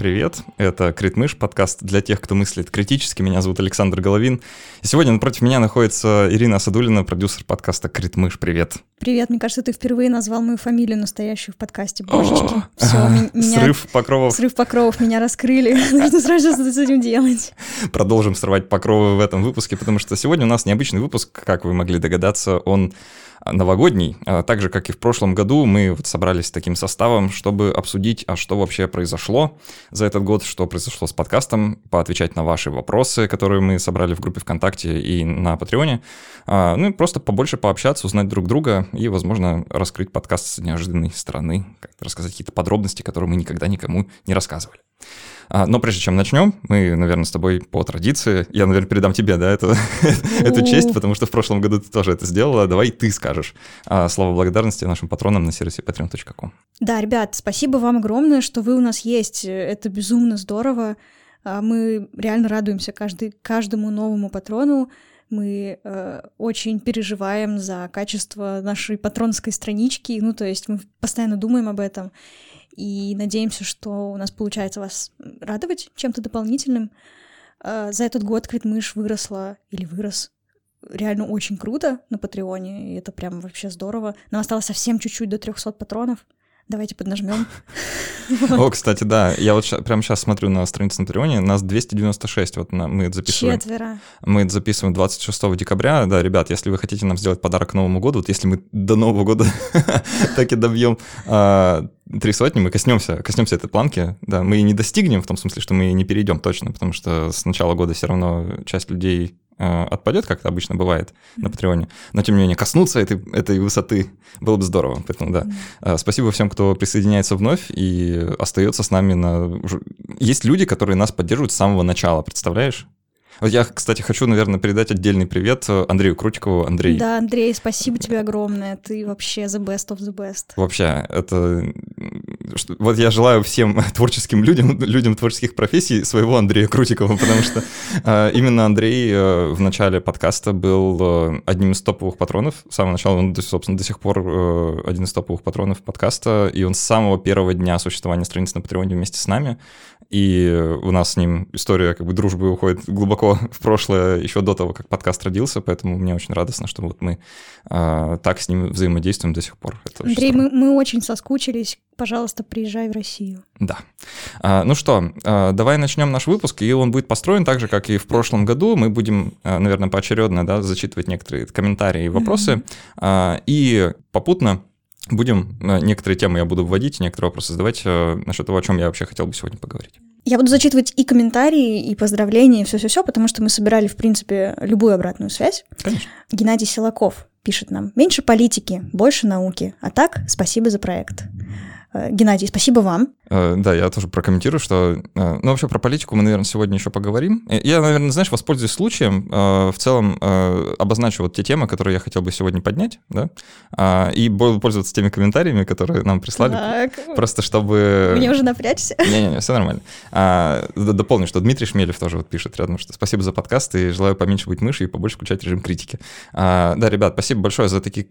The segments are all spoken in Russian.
привет. Это Критмыш, подкаст для тех, кто мыслит критически. Меня зовут Александр Головин. И сегодня напротив меня находится Ирина Асадулина, продюсер подкаста Критмыш. Привет. Привет, мне кажется, ты впервые назвал мою фамилию настоящую в подкасте. Божечки, все, меня... Срыв покровов. Срыв покровов, меня раскрыли. Нужно сразу что-то с этим делать. Продолжим срывать покровы в этом выпуске, потому что сегодня у нас необычный выпуск, как вы могли догадаться, он новогодний. А так же, как и в прошлом году, мы вот собрались таким составом, чтобы обсудить, а что вообще произошло за этот год, что произошло с подкастом, поотвечать на ваши вопросы, которые мы собрали в группе ВКонтакте и на Патреоне. А, ну и просто побольше пообщаться, узнать друг друга и, возможно, раскрыть подкаст с неожиданной стороны, рассказать какие-то подробности, которые мы никогда никому не рассказывали. А, но прежде чем начнем, мы, наверное, с тобой по традиции, я, наверное, передам тебе, да, эту, эту честь, потому что в прошлом году ты тоже это сделала. Давай ты скажешь а, слова благодарности нашим патронам на сервисе patreon.com. Да, ребят, спасибо вам огромное, что вы у нас есть. Это безумно здорово. А, мы реально радуемся каждый, каждому новому патрону. Мы э, очень переживаем за качество нашей патронской странички. Ну, то есть мы постоянно думаем об этом и надеемся, что у нас получается вас радовать чем-то дополнительным. А, за этот год Квитмыш выросла или вырос реально очень круто на Патреоне, и это прям вообще здорово. Нам осталось совсем чуть-чуть до 300 патронов. Давайте поднажмем. О, кстати, да, я вот прямо сейчас смотрю на страницу на Патреоне, нас 296, вот мы это записываем. Четверо. Мы это записываем 26 декабря, да, ребят, если вы хотите нам сделать подарок к Новому году, вот если мы до Нового года так и добьем а, три сотни, мы коснемся, коснемся этой планки, да, мы и не достигнем в том смысле, что мы не перейдем точно, потому что с начала года все равно часть людей отпадет, как это обычно бывает на Патреоне, но тем не менее коснуться этой, этой высоты было бы здорово. Поэтому да, mm спасибо всем, кто присоединяется вновь и остается с нами на... Есть люди, которые нас поддерживают с самого начала, представляешь? Я, кстати, хочу, наверное, передать отдельный привет Андрею Крутикову. Андрей. Да, Андрей, спасибо тебе огромное. Ты вообще the best of the best. Вообще, это... Вот я желаю всем творческим людям, людям творческих профессий своего Андрея Крутикова, потому что э, именно Андрей э, в начале подкаста был э, одним из топовых патронов. С самого начала он, собственно, до сих пор один из топовых патронов подкаста, и он с самого первого дня существования страницы на Патреоне вместе с нами и у нас с ним история как бы дружбы уходит глубоко в прошлое, еще до того, как подкаст родился, поэтому мне очень радостно, что вот мы а, так с ним взаимодействуем до сих пор. Это Андрей, мы, мы очень соскучились, пожалуйста, приезжай в Россию. Да. А, ну что, а, давай начнем наш выпуск, и он будет построен так же, как и в прошлом году. Мы будем, а, наверное, поочередно да, зачитывать некоторые комментарии и вопросы, mm-hmm. а, и попутно Будем, э, некоторые темы я буду вводить, некоторые вопросы задавать э, насчет того, о чем я вообще хотел бы сегодня поговорить. Я буду зачитывать и комментарии, и поздравления, и все-все-все, потому что мы собирали, в принципе, любую обратную связь. Конечно. Геннадий Силаков пишет нам. Меньше политики, больше науки. А так, спасибо за проект. Э, Геннадий, спасибо вам. Э, да, я тоже прокомментирую, что... Э, ну, вообще про политику мы, наверное, сегодня еще поговорим. Я, наверное, знаешь, воспользуюсь случаем, в целом обозначу вот те темы, которые я хотел бы сегодня поднять, да, и буду пользоваться теми комментариями, которые нам прислали. Так. Просто чтобы... Мне уже напрячься. Не-не-не, все нормально. Дополню, что Дмитрий Шмелев тоже вот пишет рядом, что спасибо за подкаст и желаю поменьше быть мышью и побольше включать режим критики. Да, ребят, спасибо большое за такие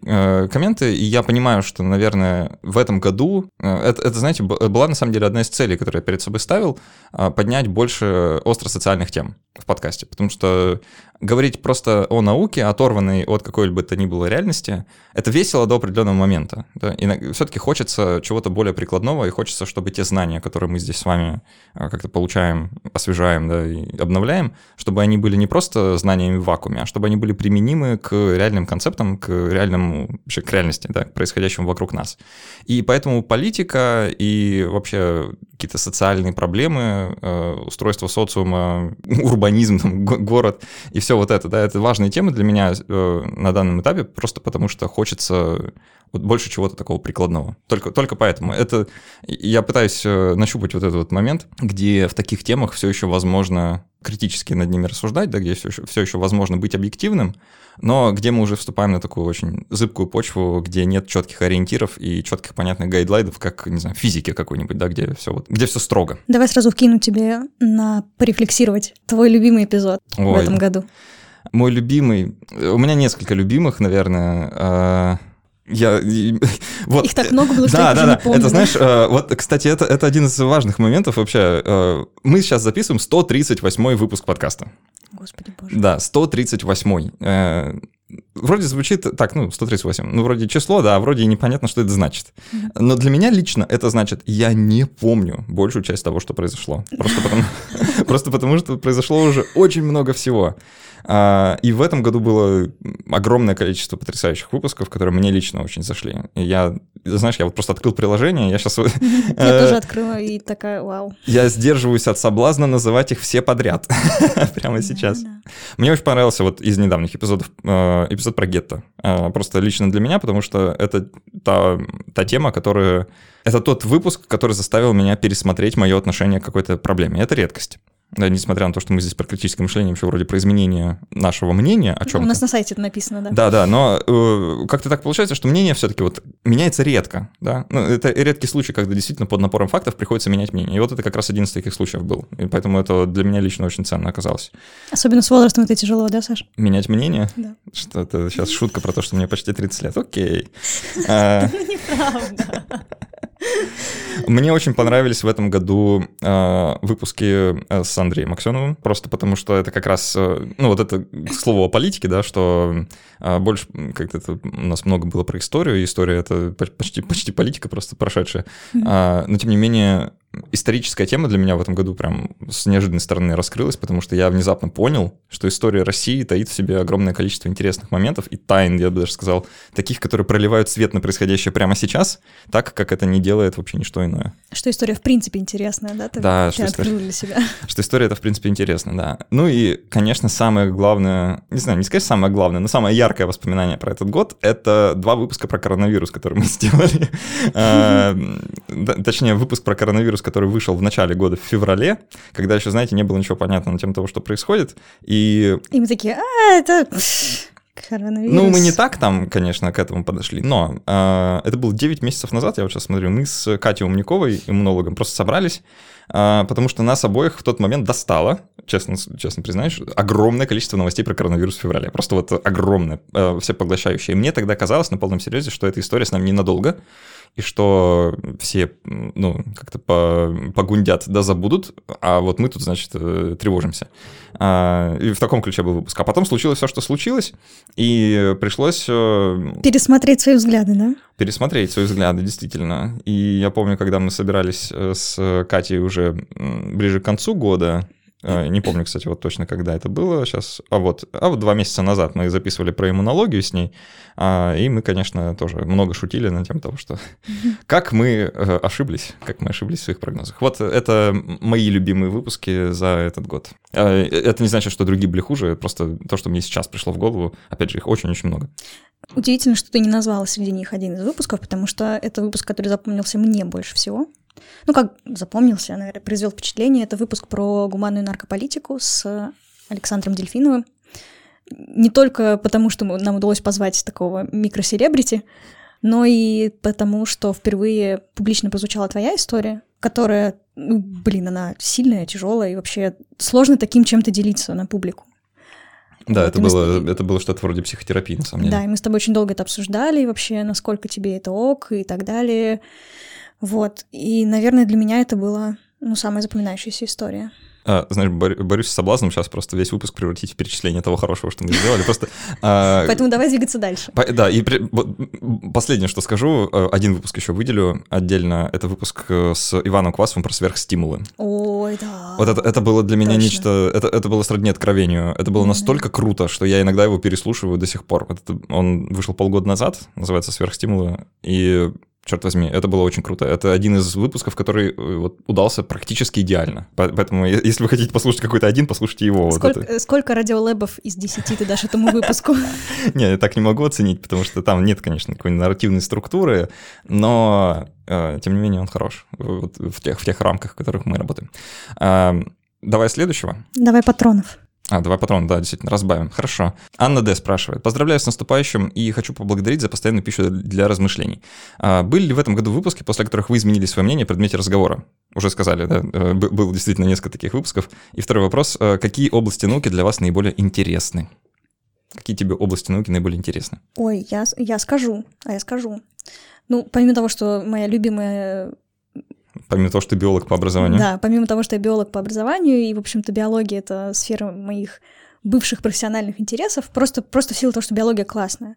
комменты, и я понимаю, что, наверное, в этом году это, это, знаете, была на самом деле одна из целей, которую я перед собой ставил, а, поднять больше остро-социальных тем в подкасте, потому что говорить просто о науке, оторванной от какой-либо то ни было реальности, это весело до определенного момента. Да? И все-таки хочется чего-то более прикладного, и хочется, чтобы те знания, которые мы здесь с вами а, как-то получаем, освежаем да, и обновляем, чтобы они были не просто знаниями в вакууме, а чтобы они были применимы к реальным концептам, к реальному, вообще к реальности, да, к происходящему вокруг нас. И поэтому политика и вообще какие-то социальные проблемы, э, устройство социума, урбанизм, там, город и все вот это, да, это важные темы для меня э, на данном этапе, просто потому что хочется вот больше чего-то такого прикладного. Только, только поэтому. Это я пытаюсь э, нащупать вот этот вот момент, где в таких темах все еще возможно критически над ними рассуждать, да, где все еще, все еще возможно быть объективным, но где мы уже вступаем на такую очень зыбкую почву, где нет четких ориентиров и четких понятных гайдлайнов, как, не знаю, физики какой-нибудь, да, где все вот, где все строго. Давай сразу вкину тебе на порефлексировать твой любимый эпизод Ой, в этом году. Мой любимый, у меня несколько любимых, наверное. Я, вот, Их так много было, что да, я да, да. не помню. Это, знаешь, э, вот, кстати, это, это один из важных моментов вообще. Э, мы сейчас записываем 138 выпуск подкаста. Господи боже. Да, 138 э, Вроде звучит так, ну, 138. Ну, вроде число, да, вроде непонятно, что это значит. Но для меня лично это значит, я не помню большую часть того, что произошло. Просто потому, просто потому что произошло уже очень много всего. А, и в этом году было огромное количество потрясающих выпусков, которые мне лично очень зашли. И я, знаешь, я вот просто открыл приложение, я сейчас... Я э, тоже открыла и такая, вау. Я сдерживаюсь от соблазна называть их все подряд прямо сейчас. Мне очень понравился вот из недавних эпизодов э, эпизод про гетто. Э, просто лично для меня, потому что это та, та тема, которая... Это тот выпуск, который заставил меня пересмотреть мое отношение к какой-то проблеме. Это редкость. Да, несмотря на то, что мы здесь про критическое мышление, вообще вроде про изменение нашего мнения о чем У нас на сайте это написано, да. Да, да, но э, как-то так получается, что мнение все-таки вот меняется редко, да. Ну, это редкий случай, когда действительно под напором фактов приходится менять мнение. И вот это как раз один из таких случаев был. И поэтому это для меня лично очень ценно оказалось. Особенно с возрастом это тяжело, да, Саш? Менять мнение? Да. Что это сейчас шутка про то, что мне почти 30 лет. Окей. А. Неправда. Мне очень понравились в этом году э, выпуски с Андреем Аксеновым, просто потому что это как раз, э, ну вот это к слову о политике, да, что э, больше как-то это, у нас много было про историю, и история это почти, почти политика просто прошедшая, mm-hmm. а, но тем не менее историческая тема для меня в этом году прям с неожиданной стороны раскрылась, потому что я внезапно понял, что история России таит в себе огромное количество интересных моментов и тайн, я бы даже сказал, таких, которые проливают свет на происходящее прямо сейчас, так, как это не делает вообще ничто иное. Что история в принципе интересная, да? Ты, да, ты что история, для себя. Что история это в принципе интересно, да. Ну и, конечно, самое главное, не знаю, не сказать самое главное, но самое яркое воспоминание про этот год — это два выпуска про коронавирус, которые мы сделали. А, точнее, выпуск про коронавирус, который вышел в начале года, в феврале, когда еще, знаете, не было ничего понятно на тему того, что происходит. И, и мы такие, а, это коронавирус. Ну, мы не так там, конечно, к этому подошли, но э, это было 9 месяцев назад, я вот сейчас смотрю, мы с Катей Умниковой, иммунологом, просто собрались, э, потому что нас обоих в тот момент достало, честно, честно признаюсь, огромное количество новостей про коронавирус в феврале, просто вот огромное, э, все поглощающее. И мне тогда казалось на полном серьезе, что эта история с нами ненадолго, и что все, ну, как-то погундят да забудут, а вот мы тут, значит, э, тревожимся. А, и в таком ключе был выпуск. А потом случилось все, что случилось, и пришлось... Э, Пересмотреть свои взгляды, да? Пересмотреть свои взгляды, действительно. И я помню, когда мы собирались э, с Катей уже ближе к концу года, не помню, кстати, вот точно, когда это было сейчас. А вот, а вот два месяца назад мы записывали про иммунологию с ней. А, и мы, конечно, тоже много шутили на тему того, что как мы э, ошиблись, как мы ошиблись в своих прогнозах. Вот это мои любимые выпуски за этот год. Э, это не значит, что другие были хуже, просто то, что мне сейчас пришло в голову, опять же, их очень-очень много. Удивительно, что ты не назвала среди них один из выпусков, потому что это выпуск, который запомнился мне больше всего ну, как запомнился, наверное, произвел впечатление, это выпуск про гуманную наркополитику с Александром Дельфиновым. Не только потому, что нам удалось позвать такого микроселебрити, но и потому, что впервые публично прозвучала твоя история, которая, ну, блин, она сильная, тяжелая, и вообще сложно таким чем-то делиться на публику. Да, вот, это, было, с... это было что-то вроде психотерапии, на самом деле. Да, и мы с тобой очень долго это обсуждали, и вообще, насколько тебе это ок, и так далее. Вот. И, наверное, для меня это была ну, самая запоминающаяся история. А, знаешь, борюсь с соблазном сейчас просто весь выпуск превратить в перечисление того хорошего, что мы сделали. Просто, а, Поэтому давай двигаться дальше. да, и последнее, что скажу, э, один выпуск еще выделю отдельно. Это выпуск э, с Иваном Квасовым про сверхстимулы. Ой, да. Вот это, это было для меня Точно. нечто... Это, это было сродни откровению. Это было настолько круто, что я иногда его переслушиваю до сих пор. Это, он вышел полгода назад, называется «Сверхстимулы», и черт возьми, это было очень круто. Это один из выпусков, который э, вот, удался практически идеально. Поэтому, если вы хотите послушать какой-то один, послушайте его. Сколько, вот сколько радиолэбов из 10 ты дашь этому выпуску? Не, я так не могу оценить, потому что там нет, конечно, какой нарративной структуры, но э, тем не менее он хорош в тех, в тех рамках, в которых мы работаем. Эм, давай следующего. Давай патронов. А, два патрона, да, действительно, разбавим. Хорошо. Анна Д. спрашивает. Поздравляю с наступающим и хочу поблагодарить за постоянную пищу для размышлений. А, были ли в этом году выпуски, после которых вы изменили свое мнение о предмете разговора? Уже сказали, да? Э, было действительно несколько таких выпусков. И второй вопрос. Э, какие области науки для вас наиболее интересны? Какие тебе области науки наиболее интересны? Ой, я, я скажу, а я скажу. Ну, помимо того, что моя любимая Помимо того, что ты биолог по образованию. Да, помимо того, что я биолог по образованию, и, в общем-то, биология — это сфера моих бывших профессиональных интересов, просто, просто в силу того, что биология классная.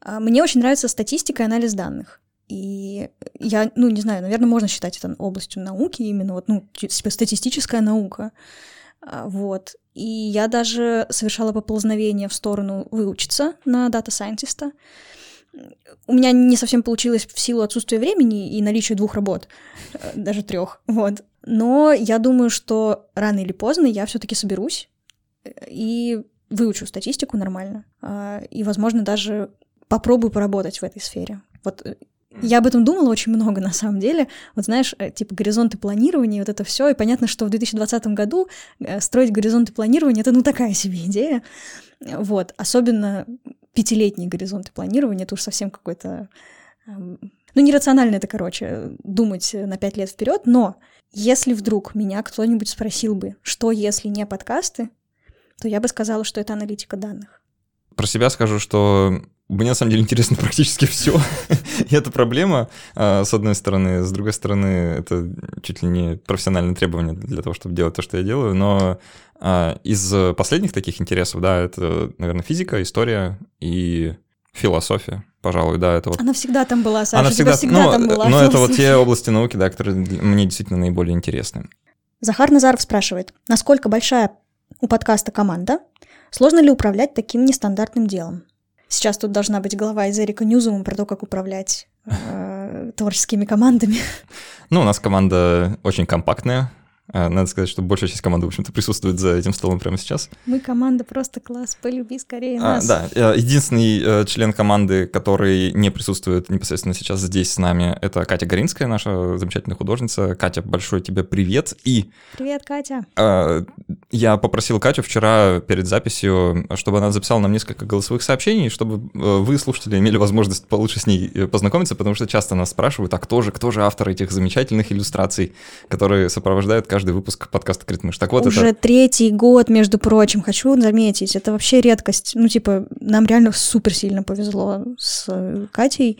А, мне очень нравится статистика и анализ данных. И я, ну, не знаю, наверное, можно считать это областью науки, именно вот, ну, типа статистическая наука. А, вот. И я даже совершала поползновение в сторону выучиться на дата-сайентиста. У меня не совсем получилось в силу отсутствия времени и наличия двух работ, э, даже трех. Вот. Но я думаю, что рано или поздно я все-таки соберусь э, и выучу статистику нормально. А, и, возможно, даже попробую поработать в этой сфере. Вот э, я об этом думала очень много, на самом деле. Вот знаешь, типа горизонты планирования, вот это все. И понятно, что в 2020 году строить горизонты планирования — это ну такая себе идея. Вот. Особенно пятилетние горизонты планирования — это уж совсем какой-то... Эм, ну, нерационально это, короче, думать на пять лет вперед, но если вдруг меня кто-нибудь спросил бы, что если не подкасты, то я бы сказала, что это аналитика данных. Про себя скажу, что мне на самом деле интересно практически все. и это проблема, а, с одной стороны. С другой стороны, это чуть ли не профессиональное требование для того, чтобы делать то, что я делаю. Но а, из последних таких интересов, да, это, наверное, физика, история и философия, пожалуй, да, это вот. Она всегда там была, Саша, Она всегда, всегда ну, там была. Но это вот те области науки, да, которые мне действительно наиболее интересны. Захар Назаров спрашивает, насколько большая у подкаста команда? Сложно ли управлять таким нестандартным делом? Сейчас тут должна быть глава из Эрика Ньюзума про то, как управлять э, творческими командами. Ну, у нас команда очень компактная, надо сказать, что большая часть команды, в общем-то, присутствует за этим столом прямо сейчас. Мы команда просто класс, полюби скорее а, нас. А, да, э, единственный э, член команды, который не присутствует непосредственно сейчас здесь с нами, это Катя Горинская, наша замечательная художница. Катя, большой тебе привет. И... Привет, Катя. Я попросил Катю вчера перед записью, чтобы она записала нам несколько голосовых сообщений, чтобы э, вы, слушатели, имели возможность получше с ней познакомиться, потому что часто нас спрашивают, а кто же, кто же автор этих замечательных иллюстраций, которые сопровождают каждый выпуск подкаста «Критмыш». Так вот Уже это... третий год, между прочим, хочу заметить, это вообще редкость. Ну, типа, нам реально супер сильно повезло с Катей.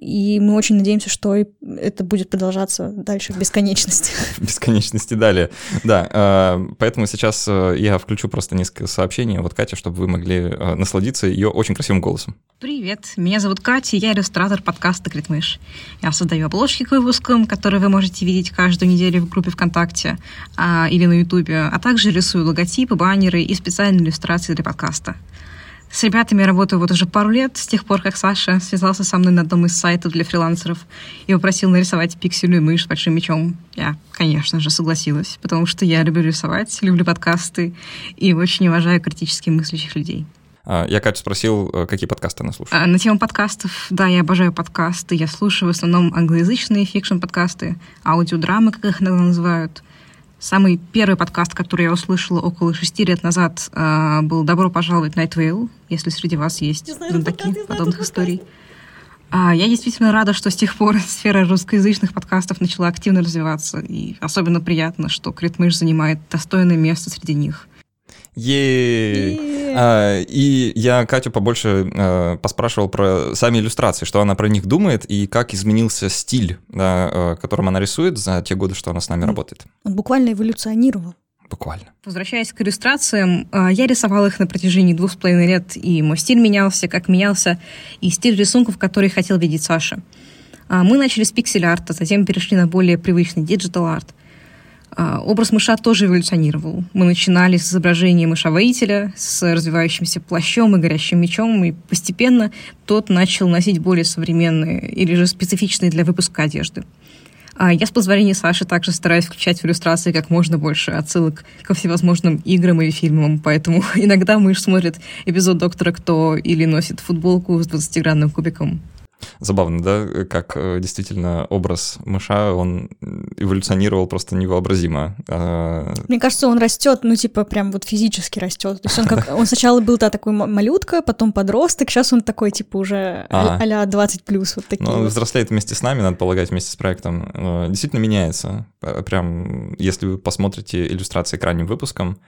И мы очень надеемся, что это будет продолжаться дальше в бесконечности. В бесконечности далее. Да, э, поэтому сейчас э, я включу просто несколько сообщений Вот Катя, чтобы вы могли э, насладиться ее очень красивым голосом. Привет, меня зовут Катя, я иллюстратор подкаста «Критмыш». Я создаю обложки к выпускам, которые вы можете видеть каждую неделю в группе ВКонтакте а, или на Ютубе, а также рисую логотипы, баннеры и специальные иллюстрации для подкаста. С ребятами я работаю вот уже пару лет, с тех пор, как Саша связался со мной на одном из сайтов для фрилансеров и попросил нарисовать пиксельную мышь с большим мечом. Я, конечно же, согласилась, потому что я люблю рисовать, люблю подкасты и очень уважаю критически мыслящих людей. А, я, Катя, спросил, э, какие подкасты она слушает. А, на тему подкастов, да, я обожаю подкасты. Я слушаю в основном англоязычные фикшн-подкасты, аудиодрамы, как их иногда называют. Самый первый подкаст, который я услышала около шести лет назад, а, был «Добро пожаловать в Night если среди вас есть знатоки подобных историй. А, я действительно рада, что с тех пор сфера русскоязычных подкастов начала активно развиваться, и особенно приятно, что Критмыш занимает достойное место среди них. А, и я Катю побольше а, поспрашивал про сами иллюстрации, что она про них думает и как изменился стиль, да, а, которым она рисует за те годы, что она с нами он, работает. Он буквально эволюционировал. Буквально. Возвращаясь к иллюстрациям, я рисовала их на протяжении двух с половиной лет, и мой стиль менялся, как менялся и стиль рисунков, который хотел видеть Саша. Мы начали с пиксель-арта, затем перешли на более привычный digital art. А, образ мыша тоже эволюционировал. Мы начинали с изображения мыша-воителя, с развивающимся плащом и горящим мечом, и постепенно тот начал носить более современные или же специфичные для выпуска одежды. А я с позволения Саши также стараюсь включать в иллюстрации как можно больше отсылок ко всевозможным играм или фильмам, поэтому иногда мышь смотрит эпизод «Доктора Кто» или носит футболку с 20-гранным кубиком. Забавно, да, как э, действительно образ мыша, он эволюционировал просто невообразимо. А, Мне кажется, он растет, ну, типа, прям вот физически растет. То есть он как, он сначала был, да, такой малютка, потом подросток, сейчас он такой, типа, уже а, а 20 плюс, вот такие. Ну, взрослеет вместе с нами, надо полагать, вместе с проектом. Э, действительно меняется. Прям, если вы посмотрите иллюстрации к ранним выпускам,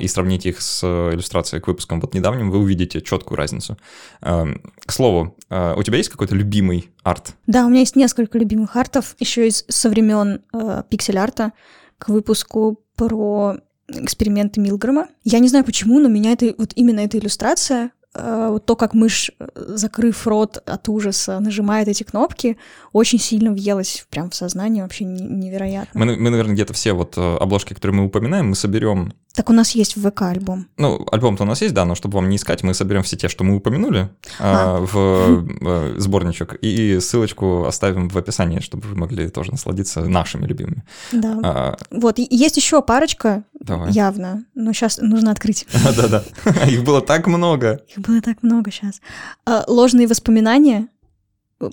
и сравните их с иллюстрацией к выпускам вот недавним, вы увидите четкую разницу. Эм, к слову, э, у тебя есть какой-то любимый арт? Да, у меня есть несколько любимых артов, еще из со времен э, пиксель-арта к выпуску про эксперименты Милгрома. Я не знаю почему, но меня это, вот именно эта иллюстрация Э, вот то, как мышь, э, закрыв рот от ужаса, нажимает эти кнопки, очень сильно въелось прям в сознание, вообще невероятно. Мы, мы наверное, где-то все вот э, обложки, которые мы упоминаем, мы соберем. Так у нас есть в ВК альбом. Ну, альбом-то у нас есть, да, но чтобы вам не искать, мы соберем все те, что мы упомянули а. в э, сборничек, и ссылочку оставим в описании, чтобы вы могли тоже насладиться нашими любимыми. Да. А, вот, есть еще парочка, Давай. явно, но сейчас нужно открыть. Да-да, их было так много. Их было так много сейчас. А, ложные воспоминания,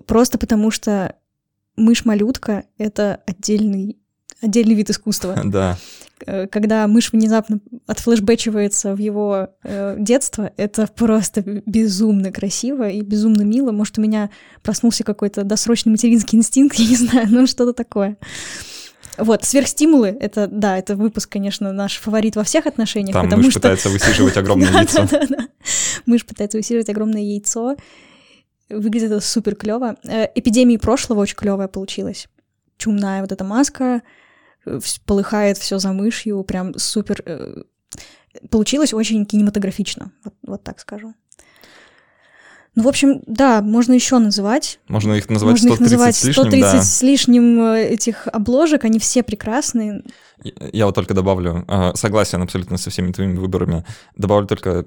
просто потому что мышь-малютка — это отдельный, отдельный вид искусства. Да. Э, когда мышь внезапно отфлешбэчивается в его э, детство, это просто безумно красиво и безумно мило. Может, у меня проснулся какой-то досрочный материнский инстинкт, я не знаю, ну что-то такое. Вот, сверхстимулы, это, да, это выпуск, конечно, наш фаворит во всех отношениях. Там мышь что... пытается высиживать огромное яйцо. Мышь пытается высиживать огромное яйцо. Выглядит это супер клево. Э, эпидемии прошлого очень клевая получилась. Чумная вот эта маска, полыхает все за мышью, прям супер. Э, получилось очень кинематографично, вот, вот так скажу. Ну, в общем, да, можно еще называть. Можно их называть можно 130 их называть с лишним, 130 да. с лишним этих обложек, они все прекрасные. Я вот только добавлю, согласен абсолютно со всеми твоими выборами, добавлю только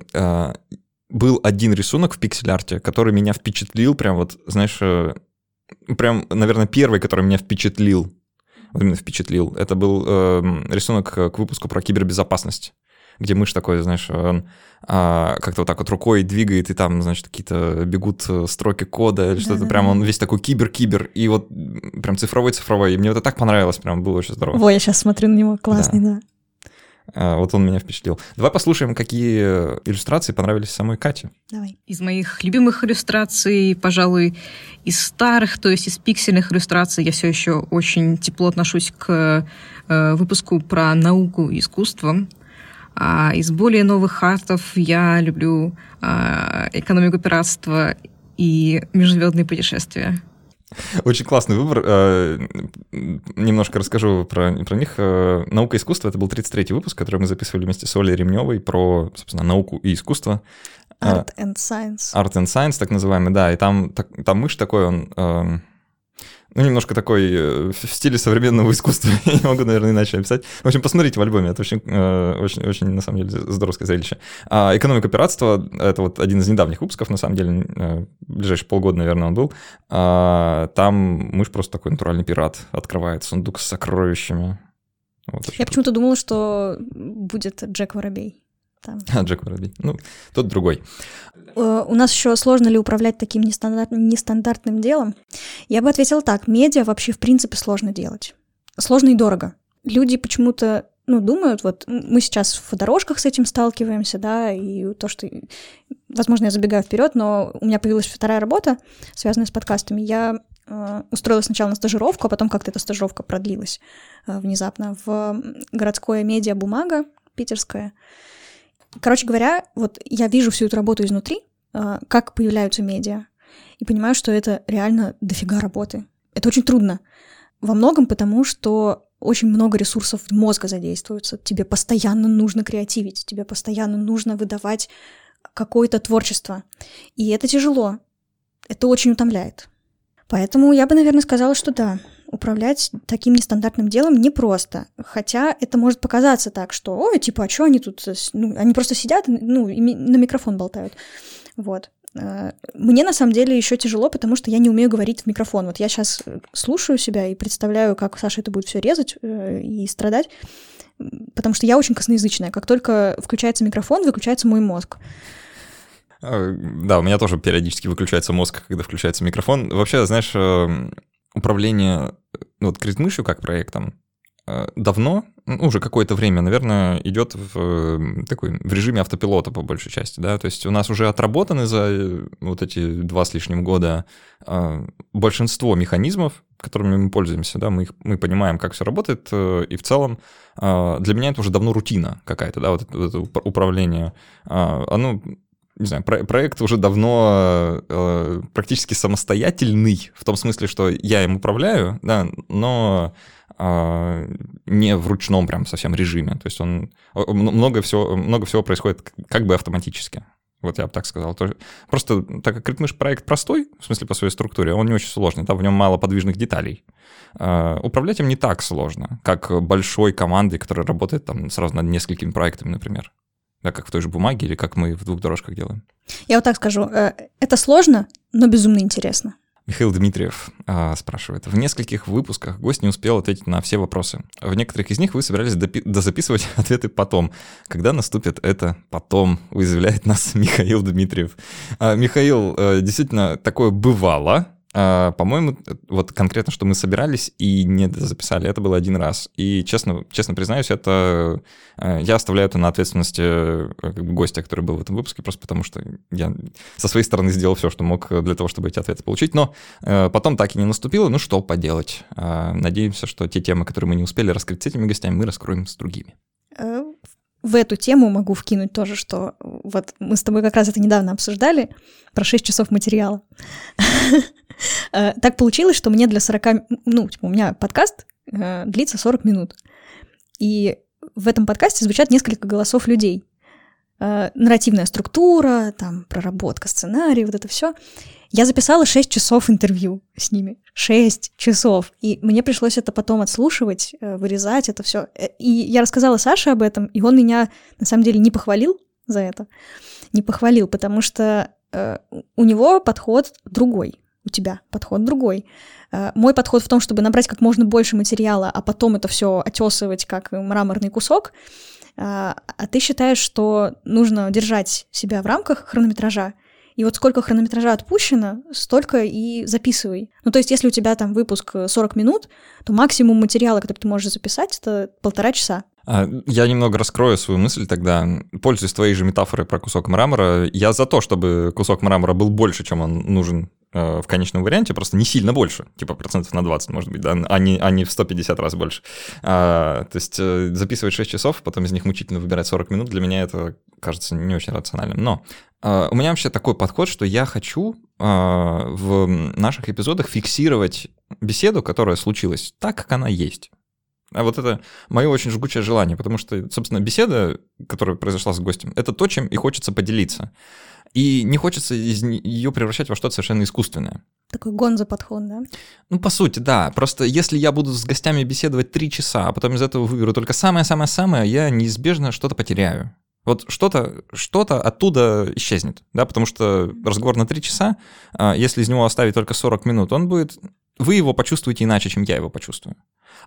был один рисунок в пиксель-арте, который меня впечатлил, прям вот, знаешь, э, прям, наверное, первый, который меня впечатлил. Вот именно впечатлил. Это был э, рисунок к выпуску про кибербезопасность, где мышь такой, знаешь, он а, как-то вот так вот рукой двигает, и там, значит, какие-то бегут э, строки кода или что-то. Прям он весь такой кибер-кибер, и вот прям цифровой-цифровой. И мне вот это так понравилось, прям было очень здорово. Ой, я сейчас смотрю на него, классный, да. да. А, вот он меня впечатлил. Давай послушаем, какие иллюстрации понравились самой Кате. Давай. Из моих любимых иллюстраций, пожалуй, из старых, то есть из пиксельных иллюстраций, я все еще очень тепло отношусь к э, выпуску про науку и искусство. А из более новых артов я люблю э, экономику пиратства и межзвездные путешествия. Очень классный выбор. Э, немножко расскажу про, про них. Э, «Наука и искусство» — это был 33-й выпуск, который мы записывали вместе с Олей Ремневой про, собственно, науку и искусство. Art and Science. Art and Science, так называемый, да. И там, там мышь такой, он эм, ну, немножко такой э, в стиле современного искусства, я не могу, наверное, иначе описать. В общем, посмотрите в альбоме, это очень, э, очень, очень на самом деле, здоровское зрелище. А «Экономика пиратства» — это вот один из недавних выпусков, на самом деле, э, ближайшие полгода, наверное, он был. А, там мышь просто такой натуральный пират, открывает сундук с сокровищами. Вот, я почему-то думала, что будет Джек Воробей. Там. А, Джек Воробей. Ну, тот другой. Э, у нас еще сложно ли управлять таким нестандарт, нестандартным делом? Я бы ответила так. Медиа вообще в принципе сложно делать. Сложно и дорого. Люди почему-то ну, думают, вот мы сейчас в дорожках с этим сталкиваемся, да, и то, что, возможно, я забегаю вперед, но у меня появилась вторая работа, связанная с подкастами. Я э, устроилась сначала на стажировку, а потом как-то эта стажировка продлилась э, внезапно в городское медиа «Бумага» питерское. Короче говоря, вот я вижу всю эту работу изнутри, а, как появляются медиа, и понимаю, что это реально дофига работы. Это очень трудно. Во многом потому, что очень много ресурсов мозга задействуются. Тебе постоянно нужно креативить, тебе постоянно нужно выдавать какое-то творчество. И это тяжело. Это очень утомляет. Поэтому я бы, наверное, сказала, что да, управлять таким нестандартным делом непросто. Хотя это может показаться так, что, ой, типа, а что они тут, ну, они просто сидят, ну, на микрофон болтают. Вот. Э, мне на самом деле еще тяжело, потому что я не умею говорить в микрофон. Вот я сейчас слушаю себя и представляю, как Саша это будет все резать э, и страдать, потому что я очень косноязычная. Как только включается микрофон, выключается мой мозг. А, да, у меня тоже периодически выключается мозг, когда включается микрофон. Вообще, знаешь, управление вот крит-мышью как проектом э, давно, ну, уже какое-то время, наверное, идет в эм, такой в режиме автопилота по большей части, да, то есть у нас уже отработаны за э, вот эти два с лишним года э, большинство механизмов, которыми мы пользуемся, да, мы, их, мы понимаем, как все работает, и в целом для меня это уже давно рутина какая-то, да, вот это, вот это управление, оно не знаю, про проект уже давно э, практически самостоятельный, в том смысле, что я им управляю, да, но э, не в ручном прям совсем режиме. То есть он много всего, много всего происходит как бы автоматически. Вот я бы так сказал. Просто так как Критмыш проект простой, в смысле по своей структуре, он не очень сложный, там в нем мало подвижных деталей. Uh, управлять им не так сложно, как большой командой, которая работает там сразу над несколькими проектами, например да, как в той же бумаге или как мы в двух дорожках делаем. Я вот так скажу, э, это сложно, но безумно интересно. Михаил Дмитриев а, спрашивает. В нескольких выпусках гость не успел ответить на все вопросы. В некоторых из них вы собирались дозаписывать ответы потом. Когда наступит это потом, уязвляет нас Михаил Дмитриев. А, Михаил, а, действительно, такое бывало, по-моему, вот конкретно, что мы собирались и не записали, это было один раз. И честно, честно признаюсь, это uh, я оставляю это на ответственности uh, как бы, гостя, который был в этом выпуске, просто потому что я со своей стороны сделал все, что мог для того, чтобы эти ответы получить. Но потом так и не наступило. Ну что поделать? Надеемся, что те темы, которые мы не успели раскрыть с этими гостями, мы раскроем с другими. В эту тему могу вкинуть тоже, что вот мы с тобой как раз это недавно обсуждали про 6 часов материала. Э, так получилось, что мне для 40... Ну, типа, у меня подкаст э, длится 40 минут. И в этом подкасте звучат несколько голосов людей. Э, нарративная структура, там, проработка сценария, вот это все. Я записала 6 часов интервью с ними. 6 часов. И мне пришлось это потом отслушивать, вырезать это все. И я рассказала Саше об этом, и он меня на самом деле не похвалил за это. Не похвалил, потому что э, у него подход другой у тебя подход другой. Э, мой подход в том, чтобы набрать как можно больше материала, а потом это все отесывать как мраморный кусок. Э, а ты считаешь, что нужно держать себя в рамках хронометража, и вот сколько хронометража отпущено, столько и записывай. Ну, то есть, если у тебя там выпуск 40 минут, то максимум материала, который ты можешь записать, это полтора часа. А, я немного раскрою свою мысль тогда. Пользуясь твоей же метафорой про кусок мрамора, я за то, чтобы кусок мрамора был больше, чем он нужен Э, в конечном варианте, просто не сильно больше, типа процентов на 20, может быть, да, а не, а не в 150 раз больше. А, то есть э, записывать 6 часов, потом из них мучительно выбирать 40 минут, для меня это кажется не очень рациональным. Но а, у меня вообще такой подход, что я хочу а, в наших эпизодах фиксировать беседу, которая случилась, так, как она есть. А вот это мое очень жгучее желание, потому что, собственно, беседа, которая произошла с гостем, это то, чем и хочется поделиться. И не хочется из ее превращать во что-то совершенно искусственное. Такой гонза подход, да? Ну, по сути, да. Просто если я буду с гостями беседовать три часа, а потом из этого выберу только самое-самое-самое, я неизбежно что-то потеряю. Вот что-то что оттуда исчезнет, да, потому что разговор на три часа, а, если из него оставить только 40 минут, он будет... Вы его почувствуете иначе, чем я его почувствую.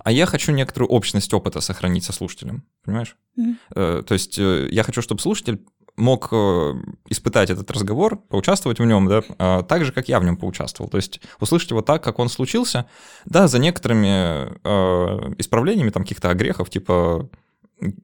А я хочу некоторую общность опыта сохранить со слушателем, понимаешь? Mm-hmm. То есть э, я хочу, чтобы слушатель мог э, испытать этот разговор, поучаствовать в нем, да, а, так же, как я в нем поучаствовал. То есть услышать его так, как он случился, да, за некоторыми э, исправлениями там каких-то огрехов, типа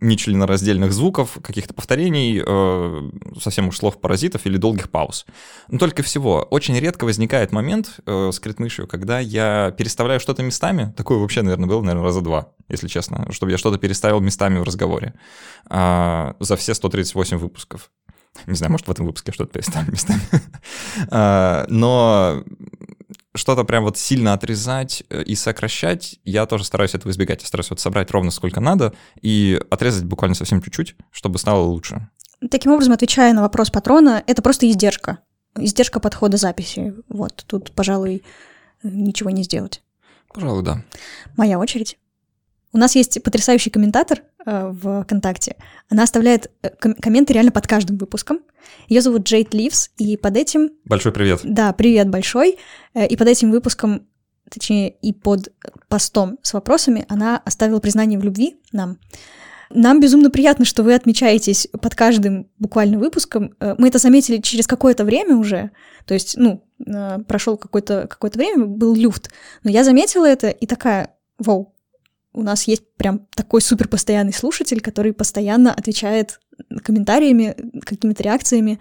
нечленораздельных звуков, каких-то повторений, э, совсем уж слов паразитов или долгих пауз. Но только всего, очень редко возникает момент э, с критмышью, когда я переставляю что-то местами, такое вообще, наверное, было, наверное, раза два, если честно, чтобы я что-то переставил местами в разговоре э, за все 138 выпусков. Не знаю, может, в этом выпуске что-то переставим местами. А, но что-то прям вот сильно отрезать э, и сокращать, я тоже стараюсь этого избегать. Я стараюсь вот собрать ровно сколько надо и отрезать буквально совсем чуть-чуть, чтобы стало лучше. Таким образом, отвечая на вопрос патрона, это просто издержка. Издержка подхода записи. Вот, тут, пожалуй, ничего не сделать. Пожалуй, да. Моя очередь. У нас есть потрясающий комментатор в ВКонтакте. Она оставляет э, ком- комменты реально под каждым выпуском. Ее зовут Джейд Ливс, и под этим... Большой привет. Да, привет большой. Э, и под этим выпуском, точнее, и под постом с вопросами она оставила признание в любви нам. Нам безумно приятно, что вы отмечаетесь под каждым буквально выпуском. Э, мы это заметили через какое-то время уже. То есть, ну, э, прошел какое-то какое время, был люфт. Но я заметила это и такая, вау, у нас есть прям такой супер постоянный слушатель, который постоянно отвечает комментариями, какими-то реакциями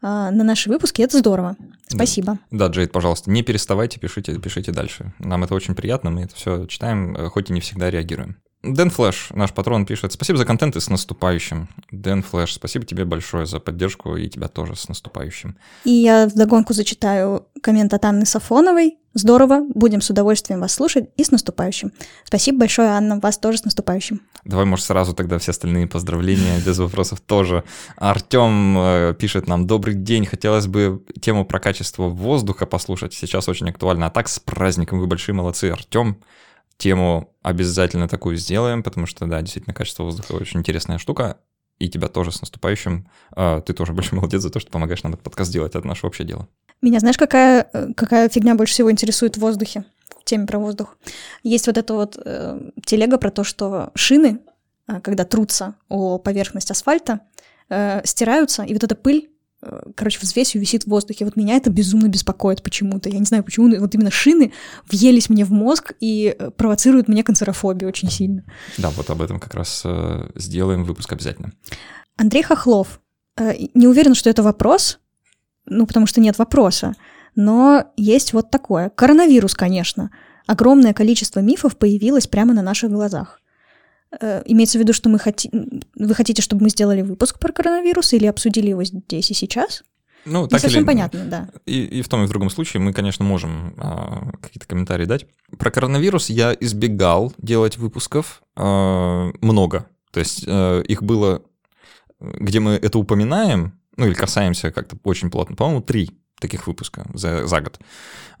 а, на наши выпуски. Это здорово. Спасибо. Да, да, Джейд, пожалуйста, не переставайте, пишите, пишите дальше. Нам это очень приятно, мы это все читаем, э, хоть и не всегда реагируем. Дэн Флэш, наш патрон, пишет, спасибо за контент и с наступающим. Дэн Флэш, спасибо тебе большое за поддержку и тебя тоже с наступающим. И я вдогонку зачитаю коммент от Анны Сафоновой. Здорово, будем с удовольствием вас слушать и с наступающим. Спасибо большое, Анна, вас тоже с наступающим. Давай, может, сразу тогда все остальные поздравления, без вопросов тоже. Артем э, пишет нам, добрый день, хотелось бы тему про качество воздуха послушать, сейчас очень актуально. А так, с праздником, вы большие молодцы, Артем тему обязательно такую сделаем, потому что, да, действительно, качество воздуха очень интересная штука. И тебя тоже с наступающим. А, ты тоже большой молодец за то, что помогаешь нам этот подкаст делать. Это наше общее дело. Меня знаешь, какая, э, какая фигня больше всего интересует в воздухе? В теме про воздух. Есть вот эта вот э, телега про то, что шины, э, когда трутся о поверхность асфальта, э, стираются, и вот эта пыль короче, взвесью висит в воздухе. Вот меня это безумно беспокоит почему-то. Я не знаю, почему, вот именно шины въелись мне в мозг и э, провоцируют мне канцерофобию очень сильно. Да, вот об этом как раз э, сделаем выпуск обязательно. Андрей Хохлов. Э, не уверен, что это вопрос, ну, потому что нет вопроса, но есть вот такое. Коронавирус, конечно. Огромное количество мифов появилось прямо на наших глазах. Э, имеется в виду, что мы хотим, вы хотите, чтобы мы сделали выпуск про коронавирус или обсудили его здесь и сейчас? Ну, не так совсем или... понятно, да. И, и в том, и в другом случае мы, конечно, можем а, какие-то комментарии дать. Про коронавирус я избегал делать выпусков а, много. То есть а, их было, где мы это упоминаем, ну или касаемся как-то очень плотно, по-моему, три таких выпуска за, за год.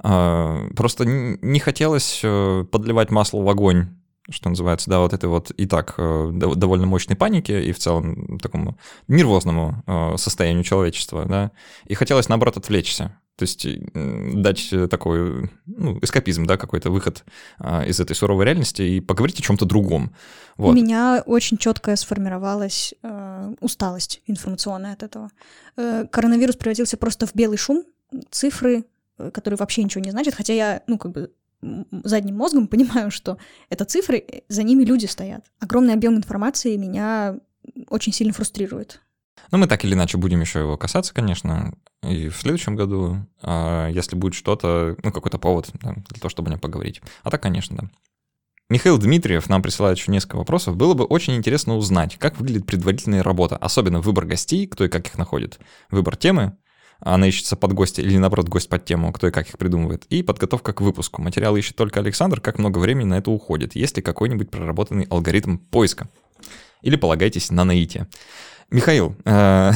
А, просто не хотелось э, подливать масло в огонь что называется, да, вот этой вот и так э, довольно мощной паники и в целом такому нервозному э, состоянию человечества, да, и хотелось, наоборот, отвлечься, то есть дать такой ну, эскапизм, да, какой-то выход из этой суровой реальности и поговорить о чем-то другом. Вот. У меня очень четко сформировалась э, усталость информационная от этого. Э, коронавирус превратился просто в белый шум, цифры, э, которые вообще ничего не значат, хотя я, ну, как бы задним мозгом понимаю, что это цифры, э, за ними люди стоят. Огромный объем информации меня очень сильно фрустрирует. Ну, мы так или иначе будем еще его касаться, конечно, и в следующем году, а если будет что-то, ну, какой-то повод да, для того, чтобы о нем поговорить. А так, конечно, да. Михаил Дмитриев нам присылает еще несколько вопросов. Было бы очень интересно узнать, как выглядит предварительная работа, особенно выбор гостей, кто и как их находит, выбор темы, она ищется под гостя или, наоборот, гость под тему, кто и как их придумывает. И подготовка к выпуску. Материал ищет только Александр, как много времени на это уходит. Есть ли какой-нибудь проработанный алгоритм поиска? Или полагайтесь на наитие? Михаил, э,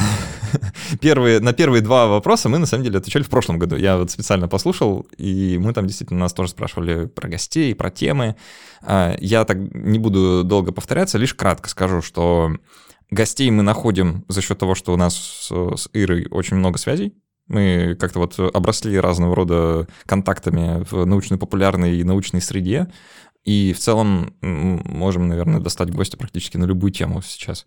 первые, на первые два вопроса мы на самом деле отвечали в прошлом году. Я вот специально послушал, и мы там действительно нас тоже спрашивали про гостей, про темы. Э, я так не буду долго повторяться, лишь кратко скажу, что Гостей мы находим за счет того, что у нас с Ирой очень много связей. Мы как-то вот обросли разного рода контактами в научно-популярной и научной среде. И в целом можем, наверное, достать гостя практически на любую тему сейчас.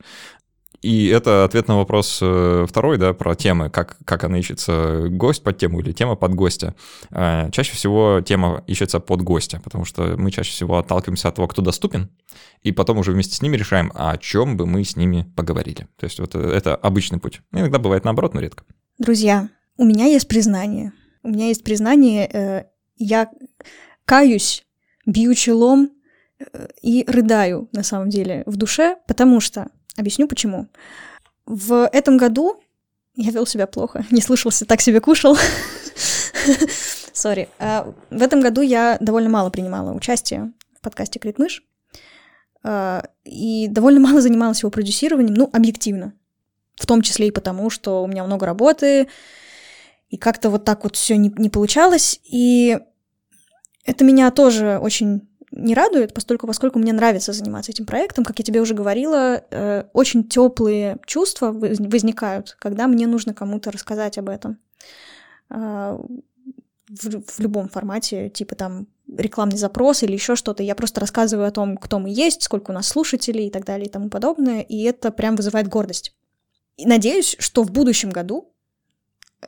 И это ответ на вопрос э, второй, да, про темы, как, как она ищется, гость под тему или тема под гостя. Э, чаще всего тема ищется под гостя, потому что мы чаще всего отталкиваемся от того, кто доступен, и потом уже вместе с ними решаем, а о чем бы мы с ними поговорили. То есть вот это обычный путь. Иногда бывает наоборот, но редко. Друзья, у меня есть признание. У меня есть признание, э, я каюсь, бью челом и рыдаю, на самом деле, в душе, потому что Объясню почему. В этом году я вел себя плохо, не слышался, так себе кушал. Сори. А, в этом году я довольно мало принимала участие в подкасте «Критмыш», а, и довольно мало занималась его продюсированием, ну, объективно. В том числе и потому, что у меня много работы, и как-то вот так вот все не, не получалось. И это меня тоже очень не радует, поскольку, поскольку мне нравится заниматься этим проектом. Как я тебе уже говорила, э, очень теплые чувства возникают, когда мне нужно кому-то рассказать об этом. В, в любом формате, типа там рекламный запрос или еще что-то. Я просто рассказываю о том, кто мы есть, сколько у нас слушателей и так далее и тому подобное. И это прям вызывает гордость. И надеюсь, что в будущем году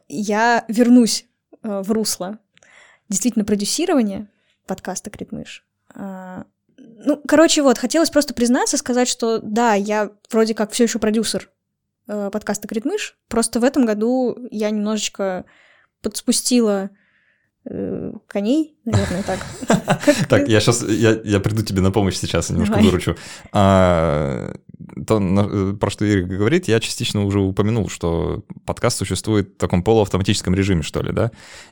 я вернусь э, в русло действительно продюсирования подкаста «Критмыш». Ну, короче, вот, хотелось просто признаться, сказать, что да, я вроде как все еще продюсер э, подкаста «Критмыш», просто в этом году я немножечко подспустила коней, наверное, так. Так, я сейчас, я, приду тебе на помощь сейчас, немножко выручу. А, то, э, про что Ирина говорит, я частично уже упомянул, что подкаст существует в таком полуавтоматическом режиме, что ли, да.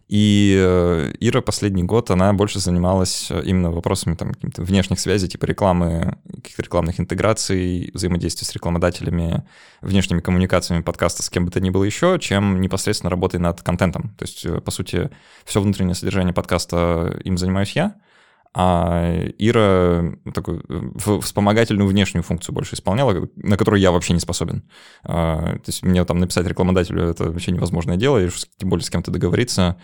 И э, Ира последний год, она больше занималась именно вопросами там каких-то внешних связей, типа рекламы, каких-то рекламных интеграций, взаимодействия с рекламодателями, внешними коммуникациями подкаста с кем бы то ни было еще, чем непосредственно работой над контентом. То есть, э, по сути, все внутреннее содержание подкаста им занимаюсь я, а Ира такую вспомогательную внешнюю функцию больше исполняла, на которую я вообще не способен. А, то есть мне там написать рекламодателю это вообще невозможное дело, и тем более с кем-то договориться.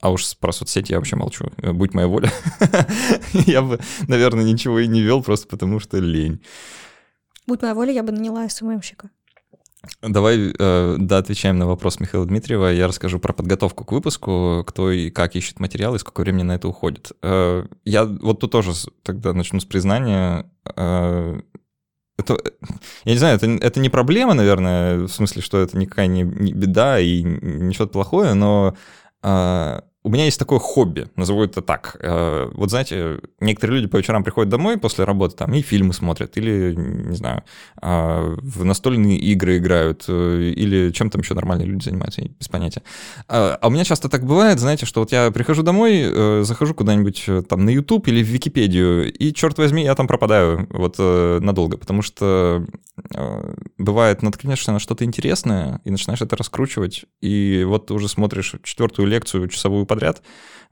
А уж про соцсети я вообще молчу. Будь моя воля. я бы, наверное, ничего и не вел, просто потому что лень. Будь моя воля, я бы наняла СММщика. Давай, э, да, отвечаем на вопрос Михаила Дмитриева. Я расскажу про подготовку к выпуску, кто и как ищет материал, и сколько времени на это уходит. Э, я вот тут тоже тогда начну с признания. Э, это, я не знаю, это, это не проблема, наверное, в смысле, что это никакая не, не беда и что-то плохое, но у меня есть такое хобби, назову это так. Э, вот знаете, некоторые люди по вечерам приходят домой после работы там и фильмы смотрят, или, не знаю, а, в настольные игры играют, э, или чем там еще нормальные люди занимаются, без понятия. А, а у меня часто так бывает, знаете, что вот я прихожу домой, э, захожу куда-нибудь там на YouTube или в Википедию, и, черт возьми, я там пропадаю вот надолго, потому что бывает, наткнешься на что-то интересное и начинаешь это раскручивать, и вот ты уже смотришь четвертую лекцию часовую подряд.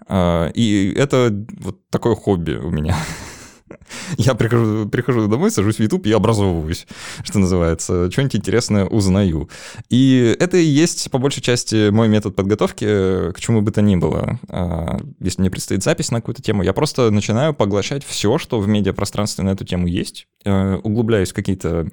А, и это вот такое хобби у меня. Я прихожу, прихожу домой, сажусь в YouTube и образовываюсь, что называется. Что-нибудь интересное узнаю. И это и есть, по большей части, мой метод подготовки к чему бы то ни было. А, если мне предстоит запись на какую-то тему, я просто начинаю поглощать все, что в медиапространстве на эту тему есть, э, углубляюсь в какие-то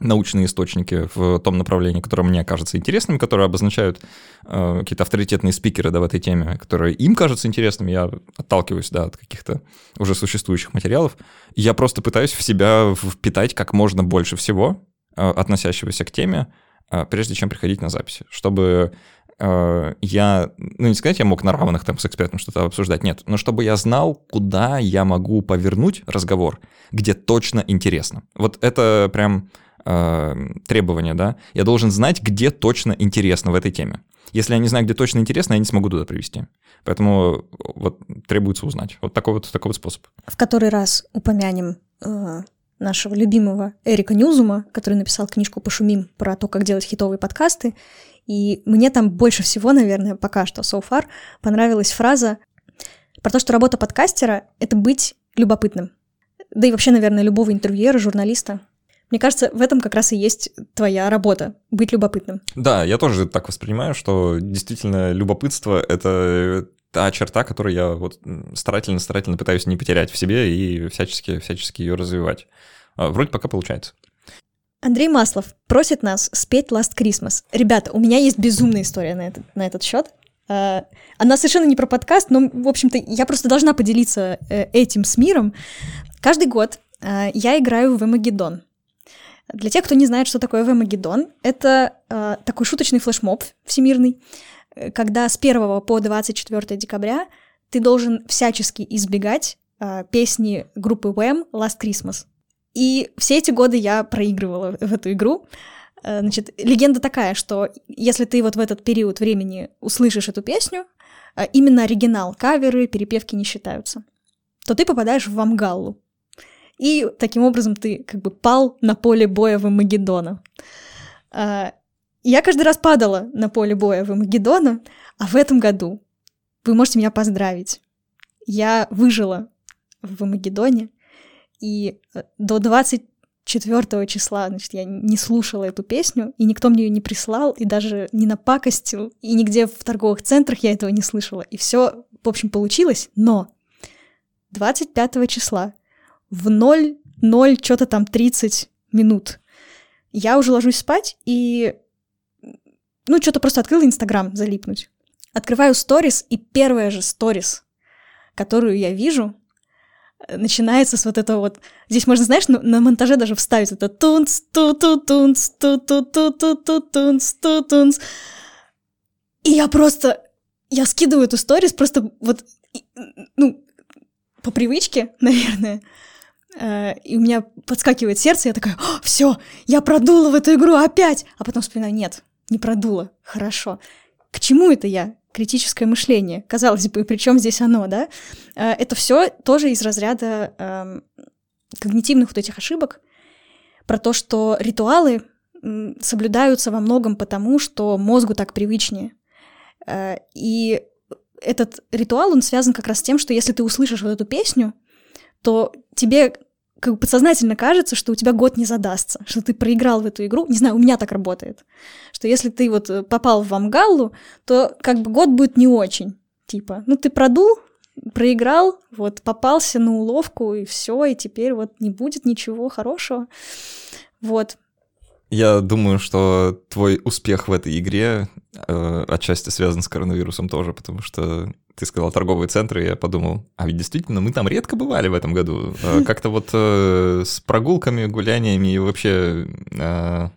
научные источники в том направлении, которое мне кажется интересным, которые обозначают э, какие-то авторитетные спикеры да, в этой теме, которые им кажутся интересными, я отталкиваюсь да, от каких-то уже существующих материалов. Я просто пытаюсь в себя впитать как можно больше всего, э, относящегося к теме, э, прежде чем приходить на записи, чтобы э, я, ну не сказать, я мог на равных там с экспертом что-то обсуждать, нет, но чтобы я знал, куда я могу повернуть разговор, где точно интересно. Вот это прям э, требования, да, я должен знать, где точно интересно в этой теме. Если я не знаю, где точно интересно, я не смогу туда привести. Поэтому вот требуется узнать. Вот такой вот, такой вот способ. В который раз упомянем э, нашего любимого Эрика Ньюзума, который написал книжку «Пошумим» про то, как делать хитовые подкасты. И мне там больше всего, наверное, пока что, so far, понравилась фраза про то, что работа подкастера — это быть любопытным. Да и вообще, наверное, любого интервьюера, журналиста — мне кажется, в этом как раз и есть твоя работа — быть любопытным. Да, я тоже так воспринимаю, что действительно любопытство — это та черта, которую я вот старательно-старательно пытаюсь не потерять в себе и всячески, всячески ее развивать. А, вроде пока получается. Андрей Маслов просит нас спеть Last Christmas. Ребята, у меня есть безумная история на этот, на этот счет. А, она совершенно не про подкаст, но, в общем-то, я просто должна поделиться э, этим с миром. Каждый год а, я играю в Эмагеддон. Для тех, кто не знает, что такое Вемагеддон, это э, такой шуточный флешмоб всемирный, э, когда с 1 по 24 декабря ты должен всячески избегать э, песни группы Wham Last Christmas. И все эти годы я проигрывала в эту игру. Э, значит, легенда такая, что если ты вот в этот период времени услышишь эту песню, э, именно оригинал, каверы, перепевки не считаются, то ты попадаешь в Вамгаллу. И таким образом ты как бы пал на поле боя в Магеддона. А, я каждый раз падала на поле боя в Магеддона, а в этом году вы можете меня поздравить. Я выжила в Магеддоне, и э, до 24 числа, значит, я не слушала эту песню, и никто мне ее не прислал, и даже не напакостил, и нигде в торговых центрах я этого не слышала. И все, в общем, получилось, но 25 числа в 0, 0, что-то там 30 минут. Я уже ложусь спать и, ну, что-то просто открыла Инстаграм залипнуть. Открываю сторис, и первая же сторис, которую я вижу, начинается с вот этого вот... Здесь можно, знаешь, на, на монтаже даже вставить это тунц, ту ту тунц, ту ту ту ту ту тунц, ту тунц. И я просто... Я скидываю эту сторис просто вот, ну, по привычке, наверное. И у меня подскакивает сердце, я такая, все, я продула в эту игру опять. А потом вспоминаю, нет, не продула, хорошо. К чему это я? критическое мышление. Казалось бы, причем здесь оно, да? Э, это все тоже из разряда э, когнитивных вот этих ошибок про то, что ритуалы соблюдаются во многом потому, что мозгу так привычнее. Э, и этот ритуал, он связан как раз с тем, что если ты услышишь вот эту песню, то тебе как бы подсознательно кажется, что у тебя год не задастся, что ты проиграл в эту игру. Не знаю, у меня так работает. Что если ты вот э, попал в Амгаллу, то как бы год будет не очень. Типа, ну ты продул, проиграл, вот попался на уловку, и все, и теперь вот не будет ничего хорошего. Вот. Я думаю, что твой успех в этой игре э, отчасти связан с коронавирусом тоже, потому что ты сказал торговые центры, и я подумал, а ведь действительно мы там редко бывали в этом году. Э, как-то вот э, с прогулками, гуляниями и вообще э,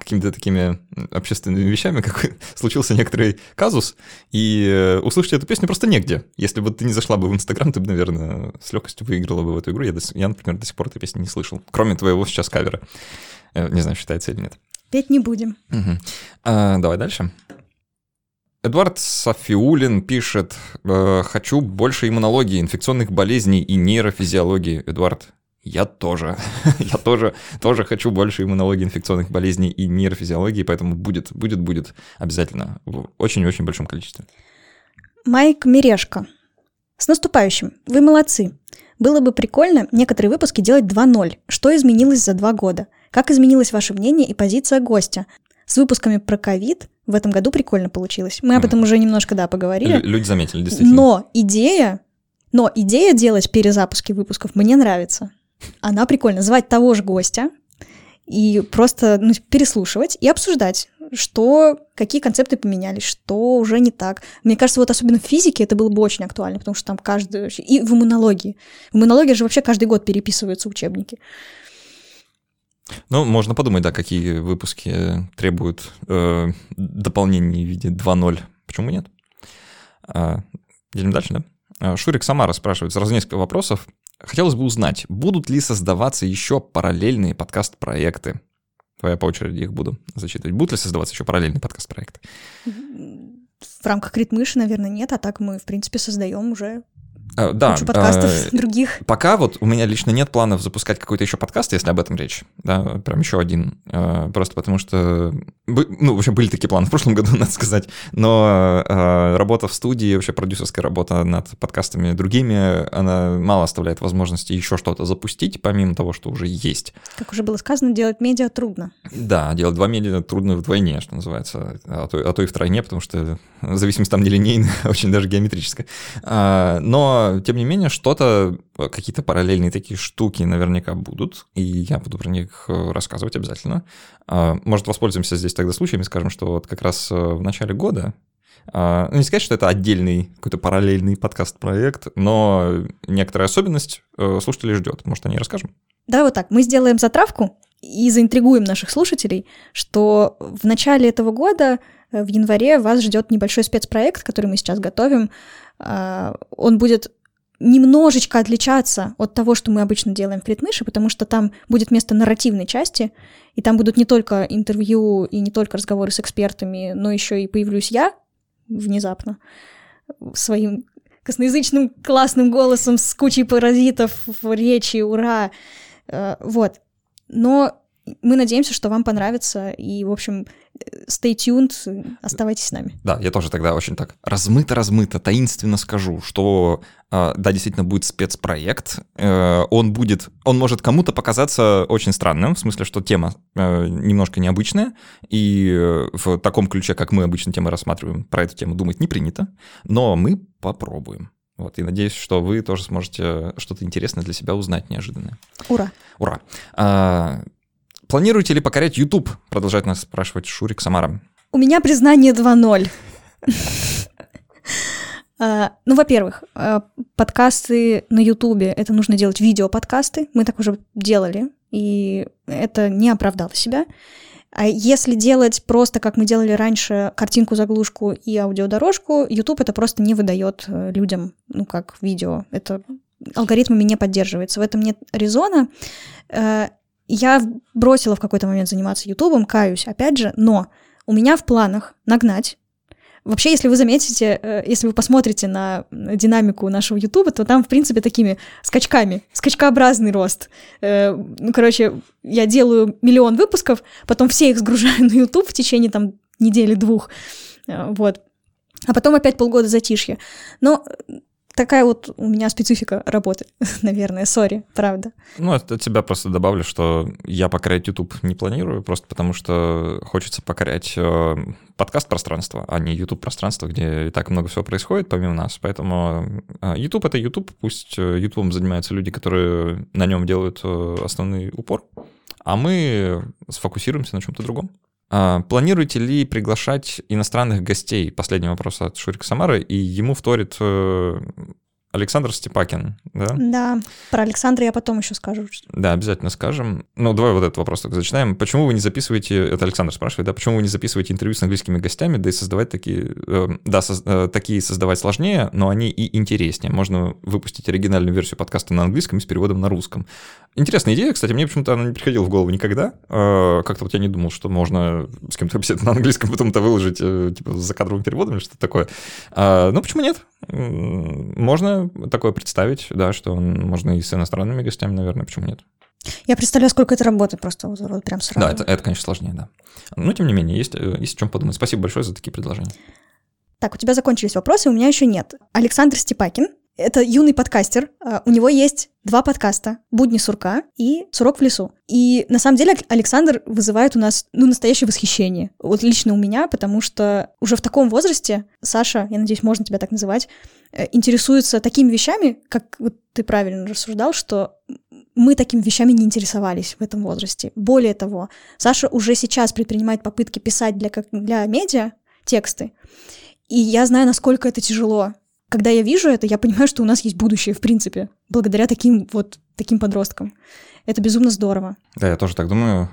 какими-то такими общественными вещами, как случился некоторый казус, и услышать эту песню просто негде. Если бы ты не зашла бы в Инстаграм, ты бы, наверное, с легкостью выиграла бы в эту игру. Я, я, например, до сих пор этой песни не слышал, кроме твоего сейчас кавера. Не знаю, считается или нет. Петь не будем. Угу. А, давай дальше. Эдуард Софиулин пишет, э, хочу больше иммунологии, инфекционных болезней и нейрофизиологии. Эдуард, я тоже. я тоже, тоже хочу больше иммунологии, инфекционных болезней и нейрофизиологии, поэтому будет, будет, будет обязательно в очень-очень большом количестве. Майк Мирешко. С наступающим. Вы молодцы. Было бы прикольно некоторые выпуски делать 2.0. Что изменилось за два года? Как изменилось ваше мнение и позиция гостя? С выпусками про ковид в этом году прикольно получилось. Мы об этом уже немножко, да, поговорили. Лю- люди заметили, действительно. Но идея, но идея делать перезапуски выпусков мне нравится. Она прикольно. Звать того же гостя и просто ну, переслушивать и обсуждать, что, какие концепты поменялись, что уже не так. Мне кажется, вот особенно в физике это было бы очень актуально, потому что там каждый... И в иммунологии. В иммунологии же вообще каждый год переписываются учебники. Ну, можно подумать, да, какие выпуски требуют э, дополнений в виде 2.0. Почему нет? А, едем дальше, да? А, Шурик Самара спрашивает сразу несколько вопросов. Хотелось бы узнать, будут ли создаваться еще параллельные подкаст-проекты? Давай я по очереди их буду зачитывать. Будут ли создаваться еще параллельные подкаст-проекты? В рамках Критмыши, наверное, нет, а так мы, в принципе, создаем уже а, да, кучу подкастов а, других. Пока вот у меня лично нет планов запускать какой-то еще подкаст, если об этом речь, да, прям еще один, а, просто потому что, ну, в общем, были такие планы в прошлом году, надо сказать, но а, работа в студии, вообще продюсерская работа над подкастами другими, она мало оставляет возможности еще что-то запустить, помимо того, что уже есть. Как уже было сказано, делать медиа трудно. Да, делать два медиа трудно вдвойне, что называется, а то, а то и втройне, потому что зависимость там нелинейная, очень даже геометрическая. Но тем не менее, что-то, э, какие-то параллельные такие штуки наверняка будут, и я буду про них э, рассказывать обязательно. А, может, воспользуемся здесь тогда случаями, скажем, что вот как раз э, в начале года а, ну, не сказать, что это отдельный какой-то параллельный подкаст-проект, но некоторая особенность слушателей ждет. Может, о ней расскажем? Да, вот так. Мы сделаем затравку и заинтригуем наших слушателей, что в начале этого года, в январе, вас ждет небольшой спецпроект, который мы сейчас готовим. А, он будет немножечко отличаться от того, что мы обычно делаем в Критмыше, потому что там будет место нарративной части, и там будут не только интервью и не только разговоры с экспертами, но еще и появлюсь я внезапно своим косноязычным классным голосом с кучей паразитов в речи, ура! А, вот. Но мы надеемся, что вам понравится, и, в общем, stay tuned, оставайтесь с нами. Да, я тоже тогда очень так размыто-размыто, таинственно скажу, что а, да, действительно будет спецпроект. Э, он будет, он может кому-то показаться очень странным, в смысле, что тема э, немножко необычная, и э, в таком ключе, как мы обычно темы рассматриваем, про эту тему думать не принято, но мы попробуем. Вот, и надеюсь, что вы тоже сможете что-то интересное для себя узнать неожиданное. Ура! Ура! Планируете ли покорять YouTube? Продолжает нас спрашивать Шурик Самара. У меня признание 2.0. А, ну, во-первых, а, подкасты на Ютубе, это нужно делать видео-подкасты, мы так уже делали, и это не оправдало себя. А если делать просто, как мы делали раньше, картинку-заглушку и аудиодорожку, YouTube это просто не выдает э, людям, ну, как видео. Это алгоритмами не поддерживается. В этом нет резона. Э, я бросила в какой-то момент заниматься Ютубом, каюсь, опять же, но у меня в планах нагнать Вообще, если вы заметите, э, если вы посмотрите на динамику нашего Ютуба, то там, в принципе, такими скачками, скачкообразный рост. Э, ну, короче, я делаю миллион выпусков, потом все их сгружаю на Ютуб в течение там недели-двух, э, вот. А потом опять полгода затишье. Но такая вот у меня специфика работы, наверное, сори, правда. Ну, от тебя просто добавлю, что я покорять YouTube не планирую, просто потому что хочется покорять э, подкаст-пространство, а не YouTube-пространство, где и так много всего происходит помимо нас. Поэтому э, YouTube — это YouTube, пусть э, YouTube занимаются люди, которые на нем делают э, основной упор, а мы сфокусируемся на чем-то другом. А, планируете ли приглашать иностранных гостей? Последний вопрос от Шурика Самары, и ему вторит э, Александр Степакин, да? Да, про Александра я потом еще скажу. Да, обязательно скажем. Ну, давай вот этот вопрос так зачитаем. Почему вы не записываете, это Александр спрашивает, да, почему вы не записываете интервью с английскими гостями, да и создавать такие, э, да, со, э, такие создавать сложнее, но они и интереснее. Можно выпустить оригинальную версию подкаста на английском и с переводом на русском. Интересная идея, кстати, мне почему-то она не приходила в голову никогда. Э, как-то вот я не думал, что можно с кем-то беседовать на английском, потом это выложить, э, типа, за кадровым переводом или что-то такое. Э, ну, почему нет? Можно такое представить, да, что можно и с иностранными гостями, наверное, почему нет? Я представляю, сколько это работы просто вот, вот прям сразу. Да, это, это, конечно, сложнее, да. Но, тем не менее, есть, э, есть о чем подумать. Спасибо большое за такие предложения. Так, у тебя закончились вопросы, у меня еще нет. Александр Степакин это юный подкастер. А, у него есть два подкаста «Будни сурка» и «Сурок в лесу». И на самом деле Александр вызывает у нас ну, настоящее восхищение. Вот лично у меня, потому что уже в таком возрасте Саша, я надеюсь, можно тебя так называть, э, интересуется такими вещами, как вот ты правильно рассуждал, что мы такими вещами не интересовались в этом возрасте. Более того, Саша уже сейчас предпринимает попытки писать для, как, для медиа тексты. И я знаю, насколько это тяжело когда я вижу это, я понимаю, что у нас есть будущее, в принципе, благодаря таким вот таким подросткам. Это безумно здорово. Да, я тоже так думаю.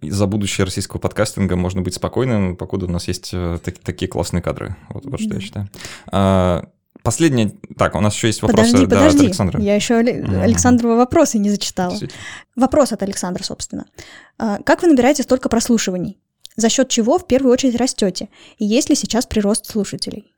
За будущее российского подкастинга можно быть спокойным, покуда у нас есть э, такие классные кадры. Вот, вот что я считаю. А, последнее. Так, у нас еще есть вопросы подожди, да, подожди. от Александра. Я еще Александрова вопросы не зачитала. Вопрос от Александра, собственно. А, как вы набираете столько прослушиваний? За счет чего в первую очередь растете? И есть ли сейчас прирост слушателей?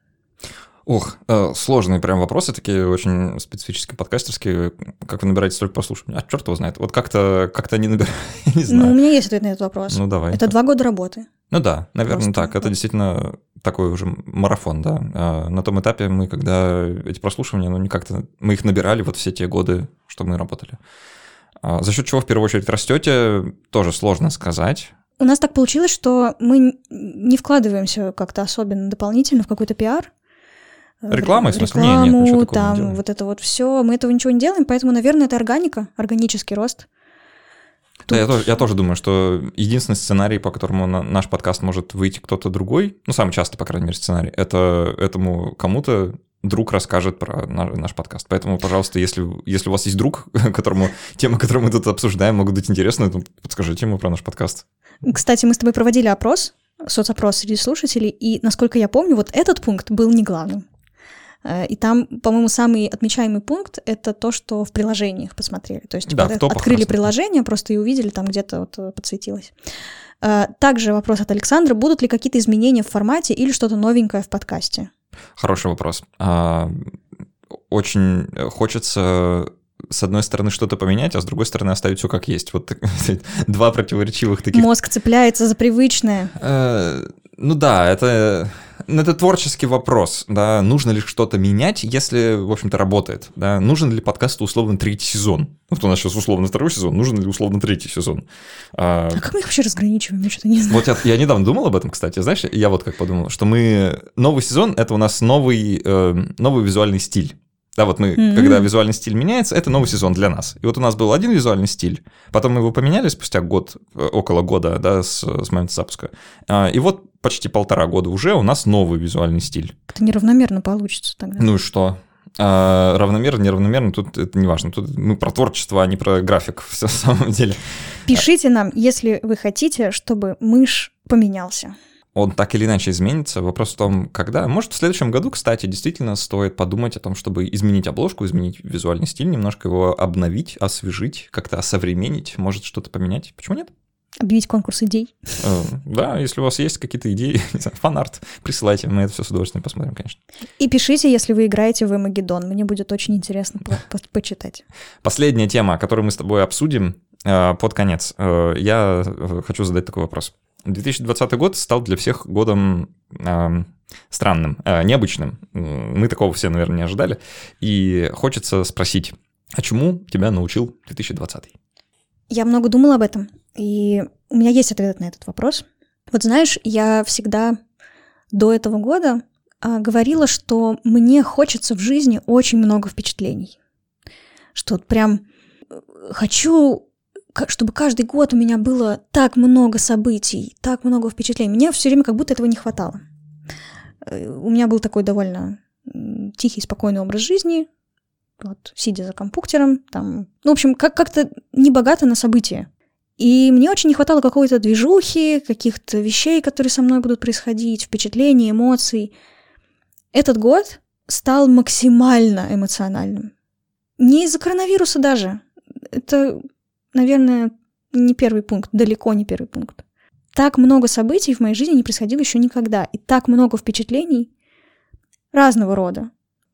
Ох, э, сложные прям вопросы, такие очень специфические, подкастерские. Как вы набираете столько прослушиваний? А черт его знает. Вот как-то как они набирают, не знаю. Ну, у меня есть ответ на этот вопрос. Ну, давай. Это два года работы. Ну да, наверное, Просто, так. Это действительно такой уже марафон, да. А на том этапе мы, когда эти прослушивания, ну, не как-то... Мы их набирали вот все те годы, что мы работали. А за счет чего в первую очередь растете, тоже сложно сказать. У нас так получилось, что мы не вкладываемся как-то особенно дополнительно в какой-то пиар. Реклама, в смысле? Рекламу, нет, нет, ничего такого там, не делаем. вот это вот все. Мы этого ничего не делаем, поэтому, наверное, это органика, органический рост. Да, я тоже, я тоже думаю, что единственный сценарий, по которому на, наш подкаст может выйти кто-то другой, ну, самый частый, по крайней мере, сценарий, это этому кому-то друг расскажет про наш, наш подкаст. Поэтому, пожалуйста, если, если у вас есть друг, которому темы, которые мы тут обсуждаем, могут быть интересны, то подскажите ему про наш подкаст. Кстати, мы с тобой проводили опрос, соцопрос среди слушателей, и, насколько я помню, вот этот пункт был не главным. Э, и там, по-моему, самый отмечаемый пункт — это то, что в приложениях посмотрели. То есть да, открыли приложение просто и увидели, там где-то вот э, подсветилось. Э, также вопрос от Александра. Будут ли какие-то изменения в формате или что-то новенькое в подкасте? Хороший вопрос. А, очень хочется с одной стороны что-то поменять, а с другой стороны оставить все как есть. Вот два противоречивых таких. Мозг цепляется за привычное. Ну да, это Ну, это творческий вопрос, да, нужно ли что-то менять, если, в общем-то, работает, да, нужен ли подкасту условно третий сезон? Вот у нас сейчас условно второй сезон, нужен ли условно третий сезон? А, а как мы их вообще разграничиваем? Я что-то не знаю. Вот я, я недавно думал об этом, кстати, знаешь, я вот как подумал, что мы... Новый сезон — это у нас новый, э, новый визуальный стиль. Да, вот мы, mm-hmm. когда визуальный стиль меняется, это новый сезон для нас. И вот у нас был один визуальный стиль, потом мы его поменяли спустя год, э, около года, да, с, с момента запуска. А, и вот почти полтора года уже у нас новый визуальный стиль. Это неравномерно получится тогда. Ну и что? А, равномерно, неравномерно, тут это не важно. Тут мы про творчество, а не про график, все в самом деле. Пишите нам, если вы хотите, чтобы мышь поменялся он так или иначе изменится. Вопрос в том, когда. Может, в следующем году, кстати, действительно стоит подумать о том, чтобы изменить обложку, изменить визуальный стиль, немножко его обновить, освежить, как-то осовременить, может что-то поменять. Почему нет? Объявить конкурс идей. Э, да, если у вас есть какие-то идеи, фанарт, присылайте, мы это все с удовольствием посмотрим, конечно. И пишите, если вы играете в Эмагеддон, мне будет очень интересно по по почитать. Последняя тема, которую мы с тобой обсудим э, под конец. Э, я хочу задать такой вопрос. 2020 год стал для всех годом э, странным, э, необычным. Мы такого все, наверное, не ожидали. И хочется спросить, а чему тебя научил 2020? Я много думала об этом, и у меня есть ответ на этот вопрос. Вот знаешь, я всегда до этого года э, говорила, что мне хочется в жизни очень много впечатлений. Что вот прям э, хочу чтобы каждый год у меня было так много событий, так много впечатлений. Мне все время как будто этого не хватало. Э, у меня был такой довольно тихий, спокойный образ жизни, вот, сидя за компьютером, там, ну, в общем, как- как-то не богато на события. И мне очень не хватало какой-то движухи, каких-то вещей, которые со мной будут происходить, впечатлений, эмоций. Этот год стал максимально эмоциональным. Не из-за коронавируса даже. Это наверное, не первый пункт, далеко не первый пункт. Так много событий в моей жизни не происходило еще никогда, и так много впечатлений разного рода,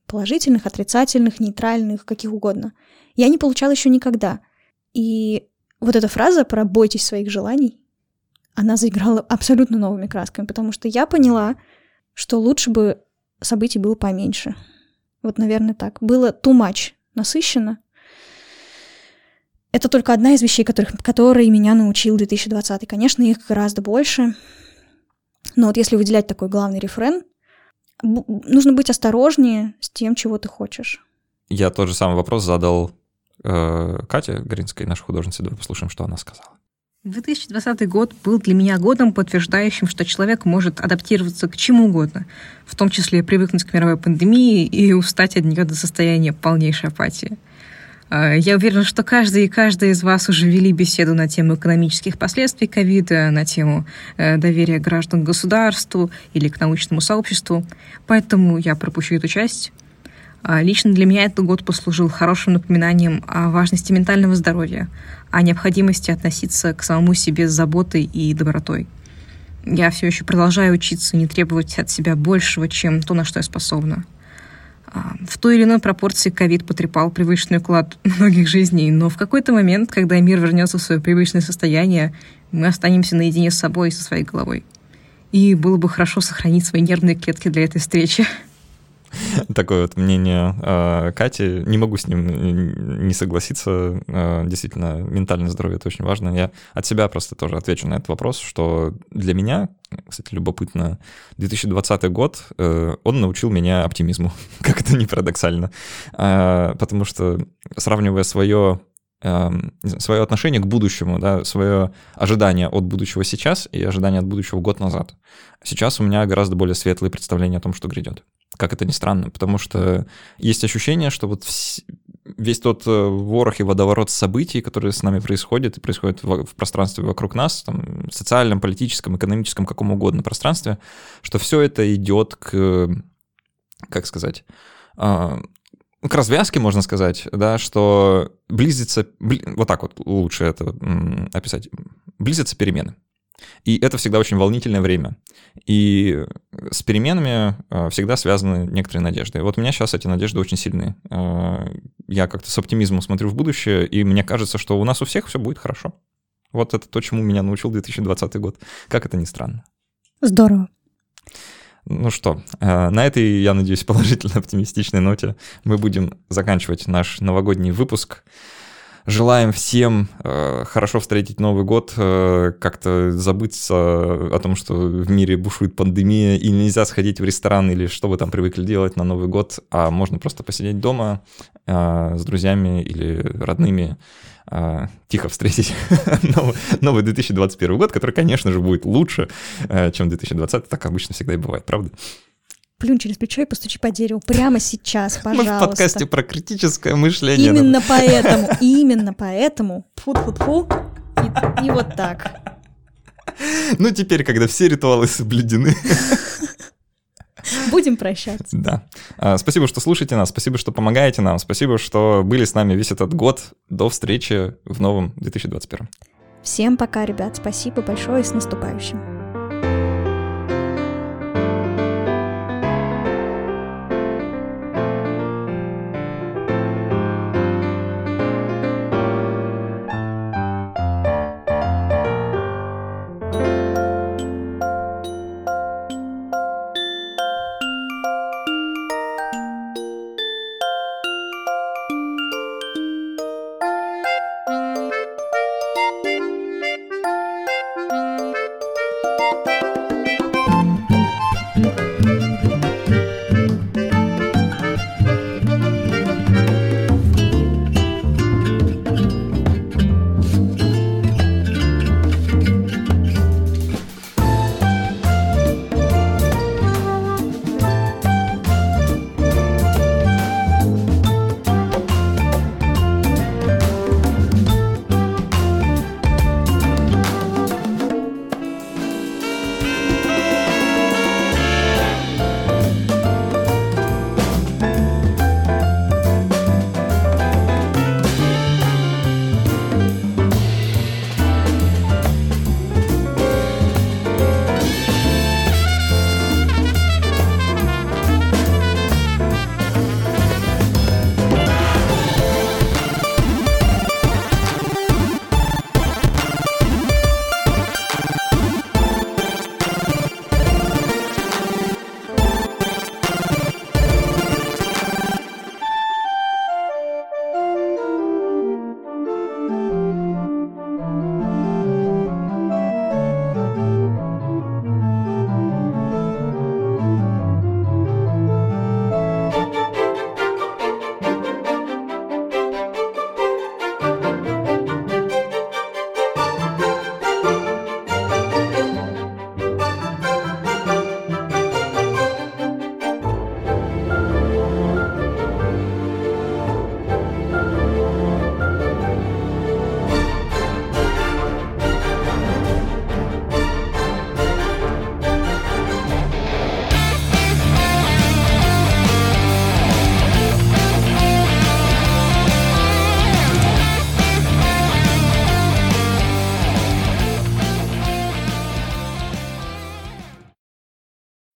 положительных, отрицательных, нейтральных, каких угодно, я не получала еще никогда. И вот эта фраза про «бойтесь своих желаний», она заиграла абсолютно новыми красками, потому что я поняла, что лучше бы событий было поменьше. Вот, наверное, так. Было too much насыщенно, это только одна из вещей, которых, которые меня научил 2020. Конечно, их гораздо больше. Но вот если выделять такой главный рефрен, нужно быть осторожнее с тем, чего ты хочешь. Я тот же самый вопрос задал э, Кате Гринской, нашей художнице. Давай послушаем, что она сказала. 2020 год был для меня годом, подтверждающим, что человек может адаптироваться к чему угодно, в том числе привыкнуть к мировой пандемии и устать от нее до состояния полнейшей апатии. А, я уверена, что каждый и каждая из вас уже вели беседу на тему экономических последствий ковида, на тему э, доверия граждан к государству или к научному сообществу, поэтому я пропущу эту часть. А, лично для меня этот год послужил хорошим напоминанием о важности ментального здоровья, о необходимости относиться к самому себе с заботой и добротой. Я все еще продолжаю учиться не требовать от себя большего, чем то, на что я способна – в той или иной пропорции ковид потрепал привычный уклад многих жизней, но в какой-то момент, когда мир вернется в свое привычное состояние, мы останемся наедине с собой и со своей головой. И было бы хорошо сохранить свои нервные клетки для этой встречи. Такое вот мнение э, Кати. Не могу с ним не согласиться. Э, действительно, ментальное здоровье — это очень важно. Я от себя просто тоже отвечу на этот вопрос, что для меня, кстати, любопытно, 2020 год, э, он научил меня оптимизму, как это не парадоксально. Потому что, сравнивая свое свое отношение к будущему, да, свое ожидание от будущего сейчас и ожидание от будущего год назад. Сейчас у меня гораздо более светлые представления о том, что грядет как это ни странно, потому что есть ощущение, что вот весь тот э, ворох и водоворот событий, которые с нами происходят и происходят в, пространстве вокруг нас, там, социальном, политическом, экономическом, каком угодно пространстве, что все это идет к, как сказать, а, к развязке, можно сказать, да, что близится, вот так вот лучше это описать, близятся перемены. И это всегда очень волнительное время. И с переменами э, всегда связаны некоторые надежды. Вот у меня сейчас эти надежды очень сильные. Э, я как-то с оптимизмом смотрю в будущее, и мне кажется, что у нас у всех все будет хорошо. Вот это то, чему меня научил 2020 год. Как это ни странно. Здорово. Ну что, э, на этой, я надеюсь, положительно оптимистичной ноте мы будем заканчивать наш новогодний выпуск. Желаем всем э, хорошо встретить Новый год, э, как-то забыться о том, что в мире бушует пандемия, и нельзя сходить в ресторан или что вы там привыкли делать на Новый год, а можно просто посидеть дома э, с друзьями или родными, э, тихо встретить новый, новый 2021 год, который, конечно же, будет лучше, э, чем 2020, так обычно всегда и бывает, правда? Плюнь через плечо и постучи по дереву прямо сейчас, пожалуйста. Мы в подкасте про критическое мышление. Именно поэтому, именно поэтому, фу фу фу и, и вот так. Ну, теперь, когда все ритуалы соблюдены. Будем прощаться. Да. А, спасибо, что слушаете нас, спасибо, что помогаете нам, спасибо, что были с нами весь этот год. До встречи в новом 2021. Всем пока, ребят. Спасибо большое и с наступающим.